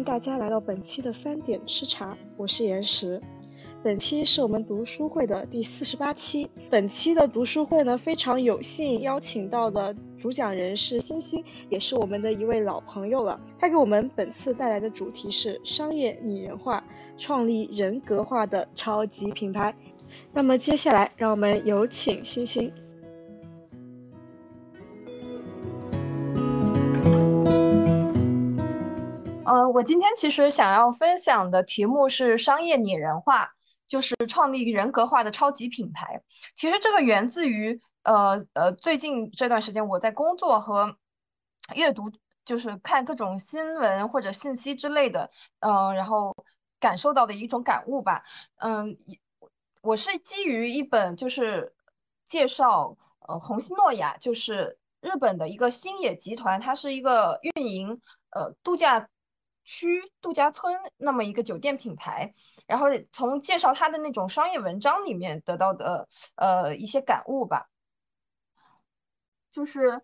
迎大家来到本期的三点吃茶，我是岩石。本期是我们读书会的第四十八期。本期的读书会呢，非常有幸邀请到的主讲人是星星，也是我们的一位老朋友了。他给我们本次带来的主题是商业拟人化，创立人格化的超级品牌。那么接下来，让我们有请星星。呃，我今天其实想要分享的题目是商业拟人化，就是创立人格化的超级品牌。其实这个源自于呃呃，最近这段时间我在工作和阅读，就是看各种新闻或者信息之类的，嗯，然后感受到的一种感悟吧。嗯，我是基于一本就是介绍呃红星诺亚，就是日本的一个星野集团，它是一个运营呃度假。区度假村那么一个酒店品牌，然后从介绍它的那种商业文章里面得到的呃一些感悟吧，就是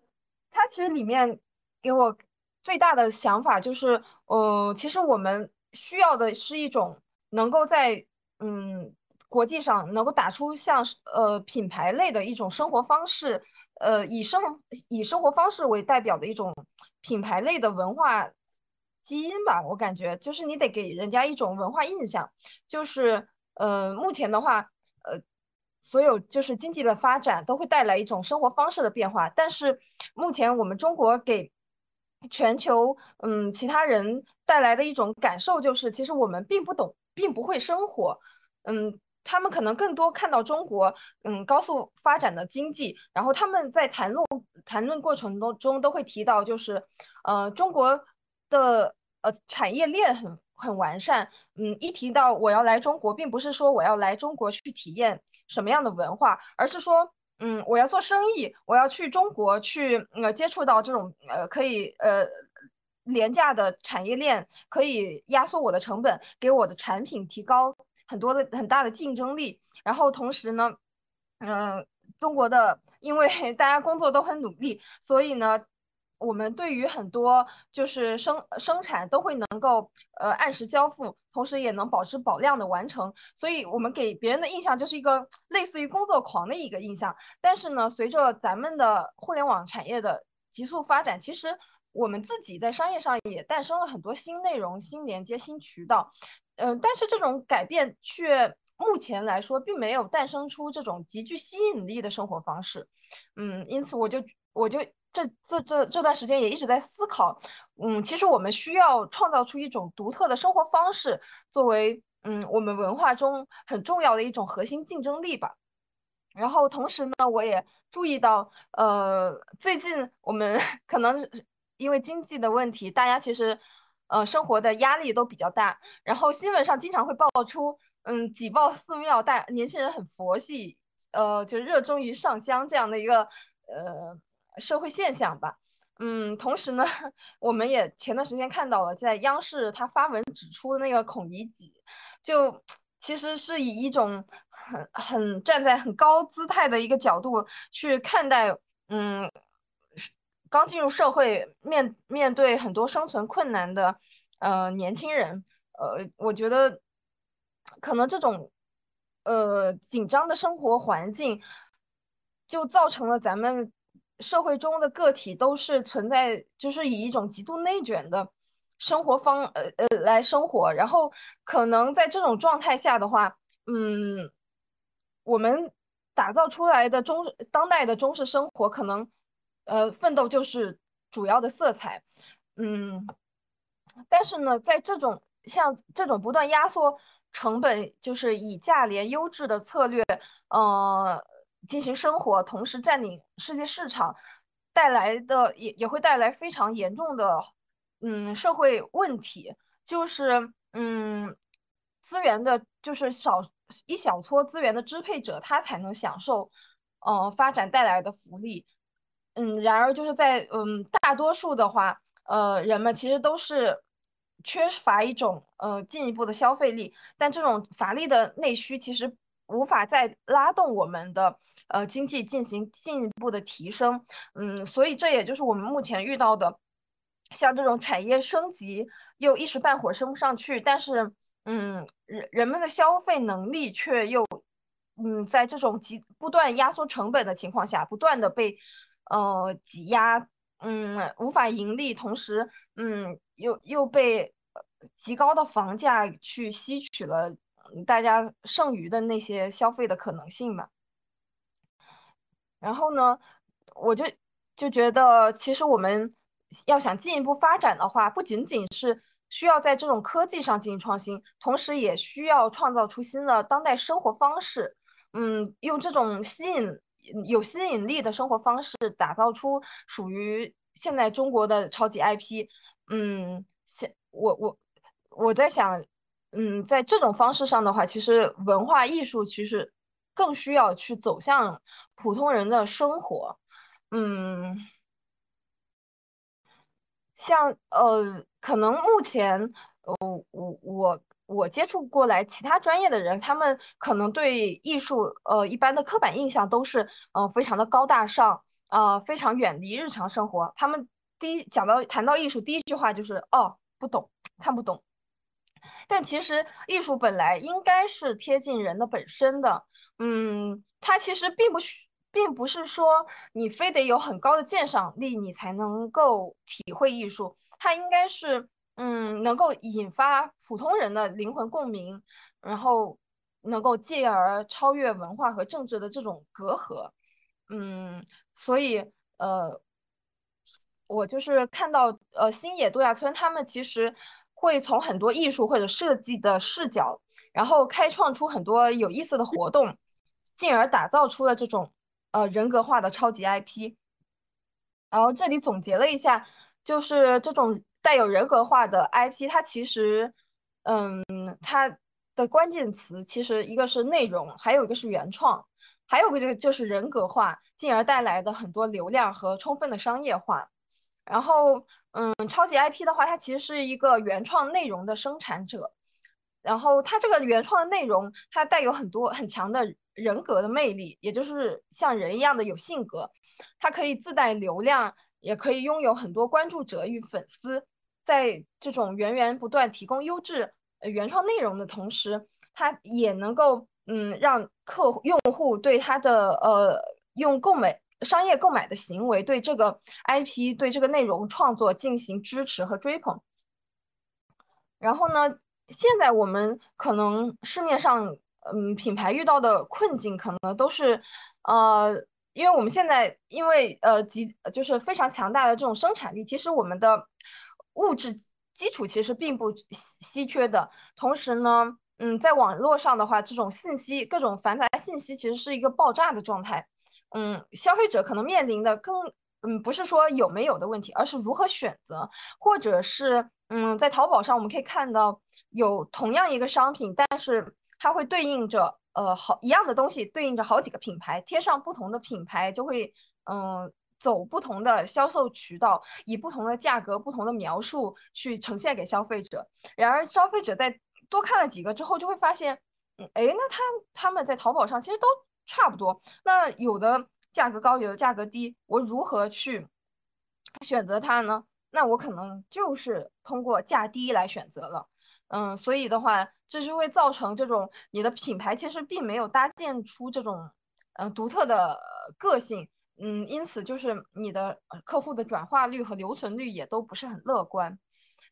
它其实里面给我最大的想法就是，呃，其实我们需要的是一种能够在嗯国际上能够打出像呃品牌类的一种生活方式，呃以生以生活方式为代表的一种品牌类的文化。基因吧，我感觉就是你得给人家一种文化印象，就是呃，目前的话，呃，所有就是经济的发展都会带来一种生活方式的变化，但是目前我们中国给全球嗯其他人带来的一种感受就是，其实我们并不懂，并不会生活，嗯，他们可能更多看到中国嗯高速发展的经济，然后他们在谈论谈论过程中中都会提到，就是呃中国的。呃，产业链很很完善，嗯，一提到我要来中国，并不是说我要来中国去体验什么样的文化，而是说，嗯，我要做生意，我要去中国去呃接触到这种呃可以呃廉价的产业链，可以压缩我的成本，给我的产品提高很多的很大的竞争力，然后同时呢，嗯，中国的因为 大家工作都很努力，所以呢。我们对于很多就是生生产都会能够呃按时交付，同时也能保持保量的完成，所以我们给别人的印象就是一个类似于工作狂的一个印象。但是呢，随着咱们的互联网产业的急速发展，其实我们自己在商业上也诞生了很多新内容、新连接、新渠道。嗯，但是这种改变却目前来说并没有诞生出这种极具吸引力的生活方式。嗯，因此我就我就。这这这这段时间也一直在思考，嗯，其实我们需要创造出一种独特的生活方式，作为嗯我们文化中很重要的一种核心竞争力吧。然后同时呢，我也注意到，呃，最近我们 可能因为经济的问题，大家其实呃生活的压力都比较大，然后新闻上经常会爆出，嗯，挤爆寺庙，大年轻人很佛系，呃，就热衷于上香这样的一个呃。社会现象吧，嗯，同时呢，我们也前段时间看到了，在央视他发文指出那个孔乙己，就其实是以一种很很站在很高姿态的一个角度去看待，嗯，刚进入社会面面对很多生存困难的呃年轻人，呃，我觉得可能这种呃紧张的生活环境就造成了咱们。社会中的个体都是存在，就是以一种极度内卷的生活方，呃呃来生活。然后可能在这种状态下的话，嗯，我们打造出来的中当代的中式生活，可能呃奋斗就是主要的色彩，嗯。但是呢，在这种像这种不断压缩成本，就是以价廉优质的策略，呃。进行生活，同时占领世界市场，带来的也也会带来非常严重的，嗯，社会问题，就是嗯，资源的，就是少一小撮资源的支配者，他才能享受，呃，发展带来的福利，嗯，然而就是在嗯大多数的话，呃，人们其实都是缺乏一种呃进一步的消费力，但这种乏力的内需其实无法再拉动我们的。呃，经济进行进一步的提升，嗯，所以这也就是我们目前遇到的像这种产业升级又一时半会儿升不上去，但是嗯，人人们的消费能力却又嗯，在这种极不断压缩成本的情况下，不断的被呃挤压，嗯，无法盈利，同时嗯，又又被极高的房价去吸取了大家剩余的那些消费的可能性嘛。然后呢，我就就觉得，其实我们要想进一步发展的话，不仅仅是需要在这种科技上进行创新，同时也需要创造出新的当代生活方式。嗯，用这种吸引有吸引力的生活方式，打造出属于现在中国的超级 IP。嗯，现我我我在想，嗯，在这种方式上的话，其实文化艺术其实更需要去走向普通人的生活。嗯，像呃，可能目前，呃，我我我接触过来其他专业的人，他们可能对艺术，呃，一般的刻板印象都是，呃，非常的高大上，呃，非常远离日常生活。他们第一讲到谈到艺术，第一句话就是，哦，不懂，看不懂。但其实艺术本来应该是贴近人的本身的，嗯，它其实并不需。并不是说你非得有很高的鉴赏力，你才能够体会艺术。它应该是，嗯，能够引发普通人的灵魂共鸣，然后能够进而超越文化和政治的这种隔阂。嗯，所以，呃，我就是看到，呃，星野度假村他们其实会从很多艺术或者设计的视角，然后开创出很多有意思的活动，进而打造出了这种。呃，人格化的超级 IP，然后这里总结了一下，就是这种带有人格化的 IP，它其实，嗯，它的关键词其实一个是内容，还有一个是原创，还有个就就是人格化，进而带来的很多流量和充分的商业化。然后，嗯，超级 IP 的话，它其实是一个原创内容的生产者，然后它这个原创的内容，它带有很多很强的。人格的魅力，也就是像人一样的有性格，它可以自带流量，也可以拥有很多关注者与粉丝。在这种源源不断提供优质原创内容的同时，它也能够嗯让客户用户对它的呃用购买商业购买的行为，对这个 IP 对这个内容创作进行支持和追捧。然后呢，现在我们可能市面上。嗯，品牌遇到的困境可能都是，呃，因为我们现在因为呃极就是非常强大的这种生产力，其实我们的物质基础其实并不稀缺的。同时呢，嗯，在网络上的话，这种信息各种繁杂信息其实是一个爆炸的状态。嗯，消费者可能面临的更嗯不是说有没有的问题，而是如何选择，或者是嗯在淘宝上我们可以看到有同样一个商品，但是。它会对应着呃好一样的东西，对应着好几个品牌，贴上不同的品牌，就会嗯走不同的销售渠道，以不同的价格、不同的描述去呈现给消费者。然而，消费者在多看了几个之后，就会发现，嗯，哎，那他他们在淘宝上其实都差不多。那有的价格高，有的价格低，我如何去选择它呢？那我可能就是通过价低来选择了。嗯，所以的话，这是会造成这种你的品牌其实并没有搭建出这种嗯独特的个性，嗯，因此就是你的客户的转化率和留存率也都不是很乐观，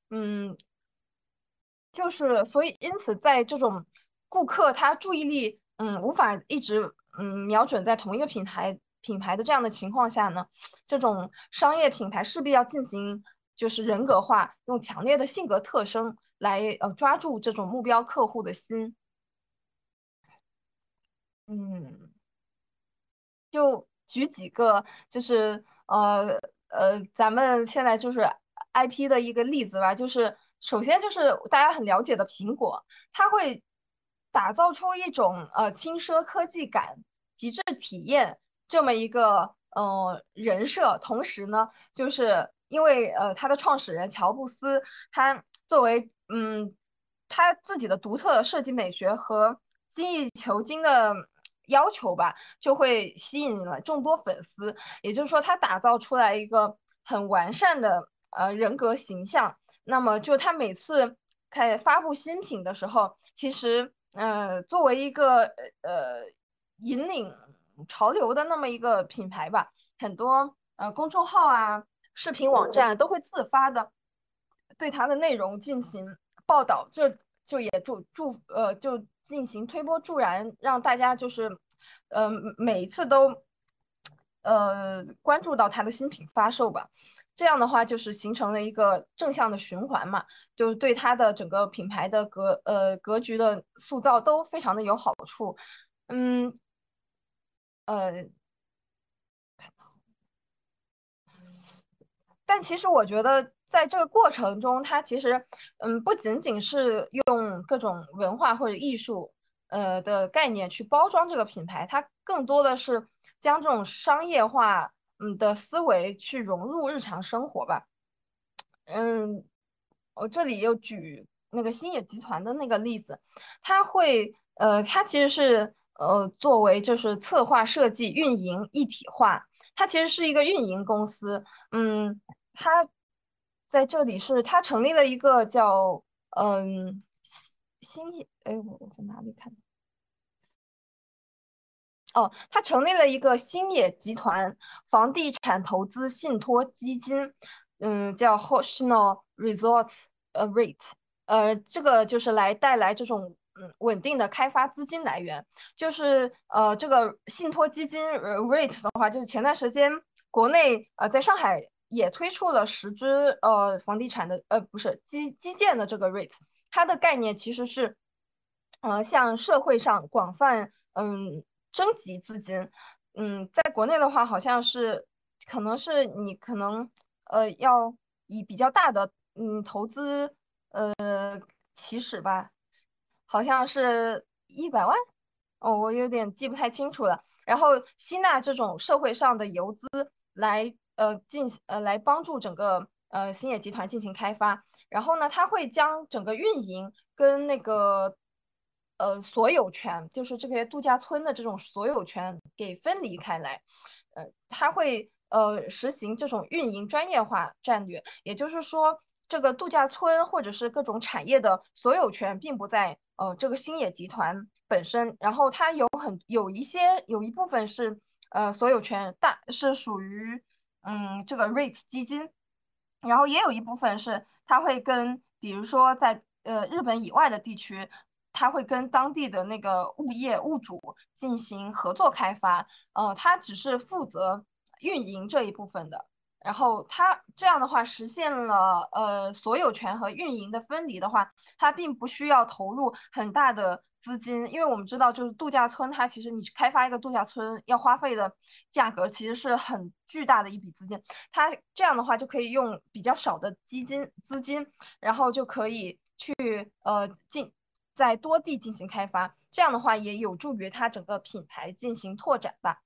嗯，就是所以因此在这种顾客他注意力嗯无法一直嗯瞄准在同一个品牌品牌的这样的情况下呢，这种商业品牌势必要进行就是人格化，用强烈的性格特征。来呃抓住这种目标客户的心，嗯，就举几个就是呃呃咱们现在就是 IP 的一个例子吧，就是首先就是大家很了解的苹果，它会打造出一种呃轻奢科技感、极致体验这么一个呃人设，同时呢，就是因为呃它的创始人乔布斯他。作为嗯，他自己的独特设计美学和精益求精的要求吧，就会吸引了众多粉丝。也就是说，他打造出来一个很完善的呃人格形象。那么就他每次开发布新品的时候，其实呃作为一个呃引领潮流的那么一个品牌吧，很多呃公众号啊、视频网站都会自发的对它的内容进行报道，这就也助助呃就进行推波助澜，让大家就是呃每一次都呃关注到它的新品发售吧。这样的话，就是形成了一个正向的循环嘛，就是对它的整个品牌的格呃格局的塑造都非常的有好处。嗯，呃，但其实我觉得在这个过程中，它其实嗯不仅仅是用各种文化或者艺术呃的概念去包装这个品牌，它更多的是将这种商业化。嗯的思维去融入日常生活吧。嗯，我这里又举那个星野集团的那个例子，它会呃，它其实是呃作为就是策划设计运营一体化，它其实是一个运营公司。嗯，它在这里是它成立了一个叫嗯星野，哎，我我在哪里看？哦，他成立了一个星野集团房地产投资信托基金，嗯，叫 Hoshino Resorts 呃 REIT，呃，这个就是来带来这种嗯稳定的开发资金来源。就是呃，这个信托基金 rate 的话，就是前段时间国内呃在上海也推出了十只呃房地产的呃不是基基建的这个 rate，它的概念其实是呃向社会上广泛嗯。征集资金，嗯，在国内的话，好像是，可能是你可能，呃，要以比较大的，嗯，投资，呃，起始吧，好像是一百万，哦，我有点记不太清楚了。然后吸纳这种社会上的游资来，呃，进，呃，来帮助整个，呃，星野集团进行开发。然后呢，他会将整个运营跟那个。呃，所有权就是这些度假村的这种所有权给分离开来，呃，他会呃实行这种运营专业化战略，也就是说，这个度假村或者是各种产业的所有权并不在呃这个星野集团本身，然后它有很有一些有一部分是呃所有权大是属于嗯这个 REIT 基金，然后也有一部分是它会跟比如说在呃日本以外的地区。他会跟当地的那个物业物主进行合作开发，呃，他只是负责运营这一部分的。然后他这样的话实现了呃所有权和运营的分离的话，他并不需要投入很大的资金，因为我们知道就是度假村，它其实你开发一个度假村要花费的价格其实是很巨大的一笔资金，它这样的话就可以用比较少的基金资金，然后就可以去呃进。在多地进行开发，这样的话也有助于它整个品牌进行拓展吧。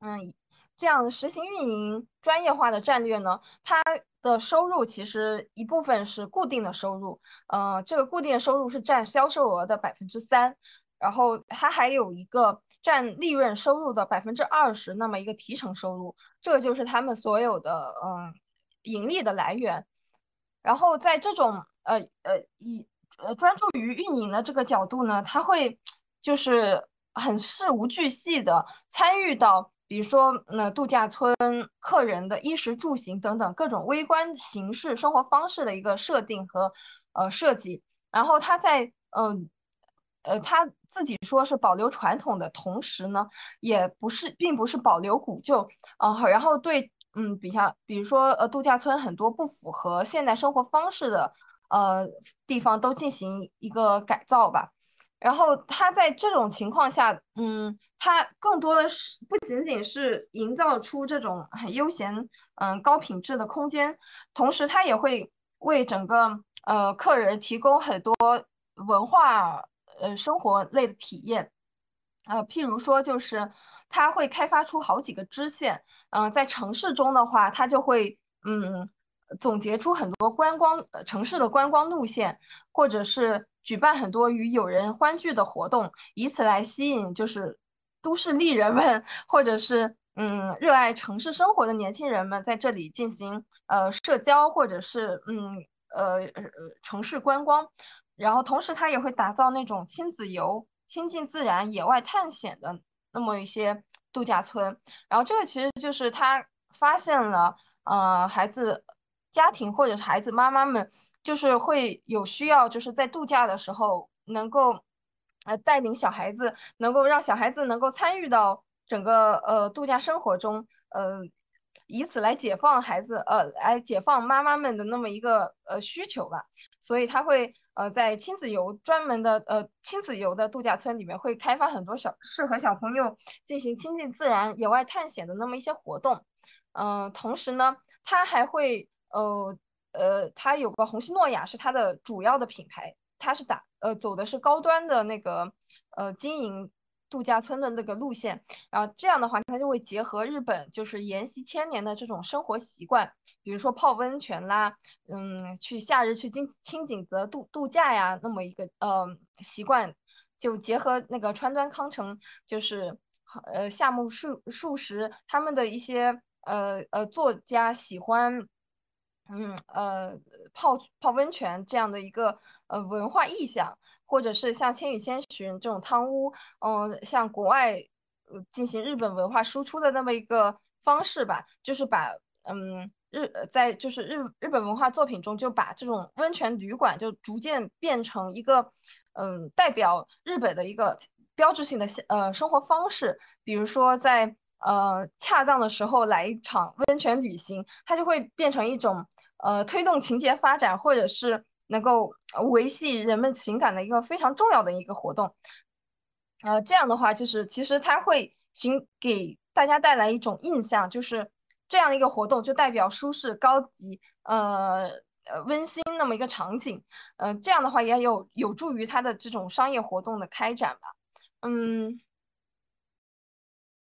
嗯，这样实行运营专业化的战略呢，它的收入其实一部分是固定的收入，呃，这个固定收入是占销售额的百分之三，然后它还有一个占利润收入的百分之二十，那么一个提成收入，这个就是他们所有的嗯盈利的来源。然后在这种呃呃以呃，专注于运营的这个角度呢，他会就是很事无巨细的参与到，比如说那度假村客人的衣食住行等等各种微观形式生活方式的一个设定和呃设计。然后他在嗯呃他自己说是保留传统的同时呢，也不是并不是保留古旧啊。然后对嗯，比较比如说呃度假村很多不符合现代生活方式的。呃，地方都进行一个改造吧，然后它在这种情况下，嗯，它更多的是不仅仅是营造出这种很悠闲、嗯高品质的空间，同时它也会为整个呃客人提供很多文化呃生活类的体验，呃，譬如说就是它会开发出好几个支线，嗯，在城市中的话，它就会嗯。总结出很多观光城市的观光路线，或者是举办很多与友人欢聚的活动，以此来吸引就是都市丽人们，或者是嗯热爱城市生活的年轻人们在这里进行呃社交或者是嗯呃呃城市观光，然后同时他也会打造那种亲子游、亲近自然、野外探险的那么一些度假村。然后这个其实就是他发现了呃孩子家庭或者是孩子妈妈们就是会有需要，就是在度假的时候能够。呃，带领小孩子，能够让小孩子能够参与到整个呃度假生活中，呃，以此来解放孩子，呃，来解放妈妈们的那么一个呃需求吧。所以他会呃在亲子游专门的呃亲子游的度假村里面会开发很多小适合小朋友进行亲近自然、野外探险的那么一些活动。嗯，同时呢，他还会呃呃，他有个红星诺亚是他的主要的品牌。它是打呃走的是高端的那个呃经营度假村的那个路线，然后这样的话，它就会结合日本就是沿袭千年的这种生活习惯，比如说泡温泉啦，嗯，去夏日去金清景泽度度假呀，那么一个呃习惯，就结合那个川端康成，就是呃夏目漱漱石他们的一些呃呃作家喜欢。嗯呃，泡泡温泉这样的一个呃文化意象，或者是像《千与千寻》这种汤屋，嗯，像国外进行日本文化输出的那么一个方式吧，就是把嗯日在就是日日本文化作品中，就把这种温泉旅馆就逐渐变成一个嗯代表日本的一个标志性的呃生活方式，比如说在。呃，恰当的时候来一场温泉旅行，它就会变成一种呃推动情节发展，或者是能够维系人们情感的一个非常重要的一个活动。呃，这样的话，就是其实它会形给大家带来一种印象，就是这样一个活动就代表舒适、高级、呃呃温馨那么一个场景。呃，这样的话也有有助于它的这种商业活动的开展吧。嗯。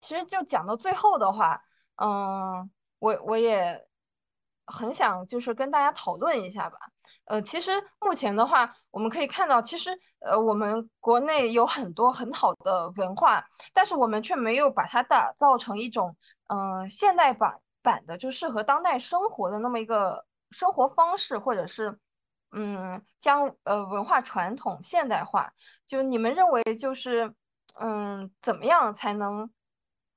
其实就讲到最后的话，嗯，我我也很想就是跟大家讨论一下吧。呃，其实目前的话，我们可以看到，其实呃，我们国内有很多很好的文化，但是我们却没有把它打造成一种嗯现代版版的，就适合当代生活的那么一个生活方式，或者是嗯将呃文化传统现代化。就你们认为就是嗯怎么样才能？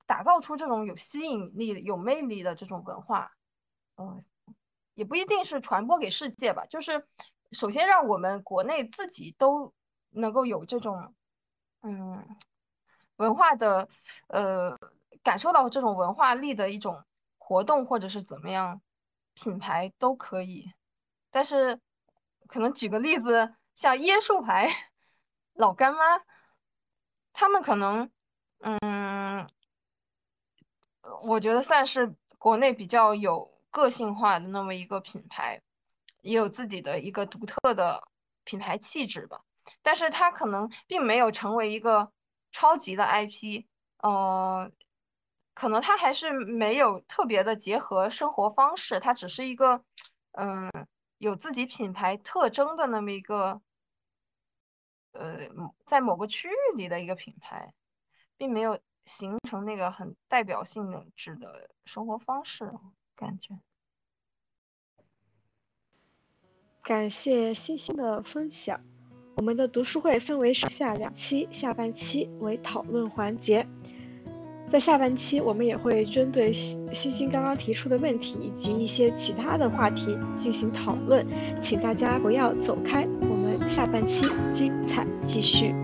打造出这种有吸引力、有魅力的这种文化，嗯，也不一定是传播给世界吧。就是首先让我们国内自己都能够有这种，嗯，文化的，呃，感受到这种文化力的一种活动，或者是怎么样，品牌都可以。但是可能举个例子，像椰树牌、老干妈，他们可能，嗯。我觉得算是国内比较有个性化的那么一个品牌，也有自己的一个独特的品牌气质吧。但是它可能并没有成为一个超级的 IP，呃，可能它还是没有特别的结合生活方式，它只是一个嗯有自己品牌特征的那么一个呃在某个区域里的一个品牌，并没有。形成那个很代表性的质的生活方式，感觉。感谢星星的分享。我们的读书会分为上下两期，下半期为讨论环节。在下半期，我们也会针对星星刚刚提出的问题以及一些其他的话题进行讨论，请大家不要走开，我们下半期精彩继续。